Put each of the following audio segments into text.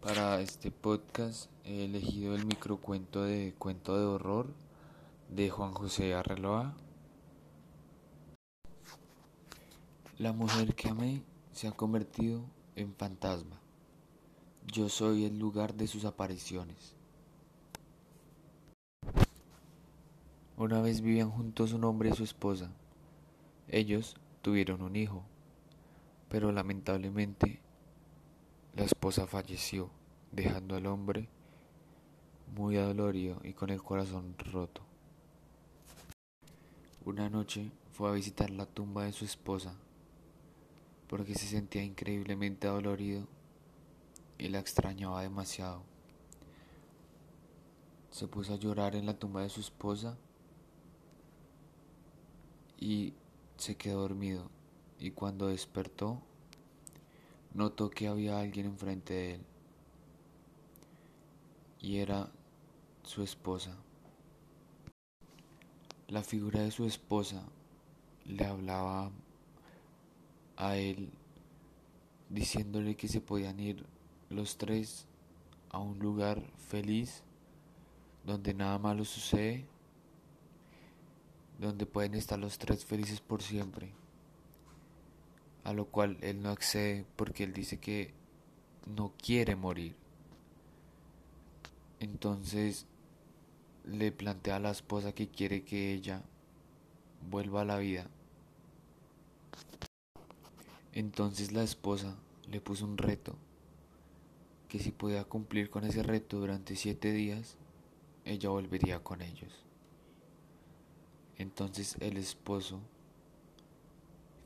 Para este podcast he elegido el microcuento de Cuento de Horror de Juan José Arreloa. La mujer que amé se ha convertido en fantasma. Yo soy el lugar de sus apariciones. Una vez vivían juntos un hombre y su esposa. Ellos tuvieron un hijo, pero lamentablemente la esposa falleció, dejando al hombre muy adolorido y con el corazón roto. Una noche fue a visitar la tumba de su esposa porque se sentía increíblemente adolorido y la extrañaba demasiado. Se puso a llorar en la tumba de su esposa y se quedó dormido y cuando despertó notó que había alguien enfrente de él y era su esposa. La figura de su esposa le hablaba a él diciéndole que se podían ir los tres a un lugar feliz donde nada malo sucede, donde pueden estar los tres felices por siempre a lo cual él no accede porque él dice que no quiere morir. Entonces le plantea a la esposa que quiere que ella vuelva a la vida. Entonces la esposa le puso un reto, que si podía cumplir con ese reto durante siete días, ella volvería con ellos. Entonces el esposo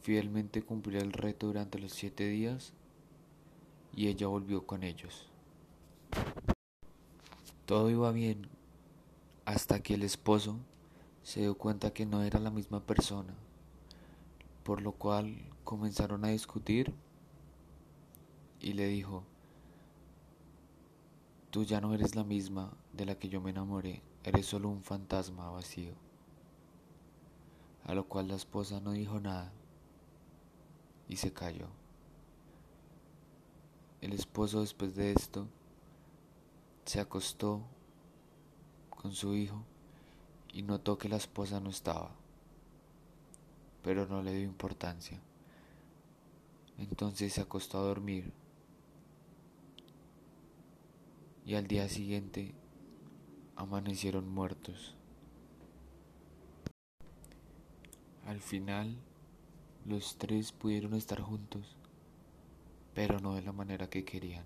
Fielmente cumplió el reto durante los siete días y ella volvió con ellos. Todo iba bien hasta que el esposo se dio cuenta que no era la misma persona, por lo cual comenzaron a discutir y le dijo, tú ya no eres la misma de la que yo me enamoré, eres solo un fantasma vacío. A lo cual la esposa no dijo nada y se cayó. El esposo después de esto se acostó con su hijo y notó que la esposa no estaba, pero no le dio importancia. Entonces se acostó a dormir y al día siguiente amanecieron muertos. Al final los tres pudieron estar juntos, pero no de la manera que querían.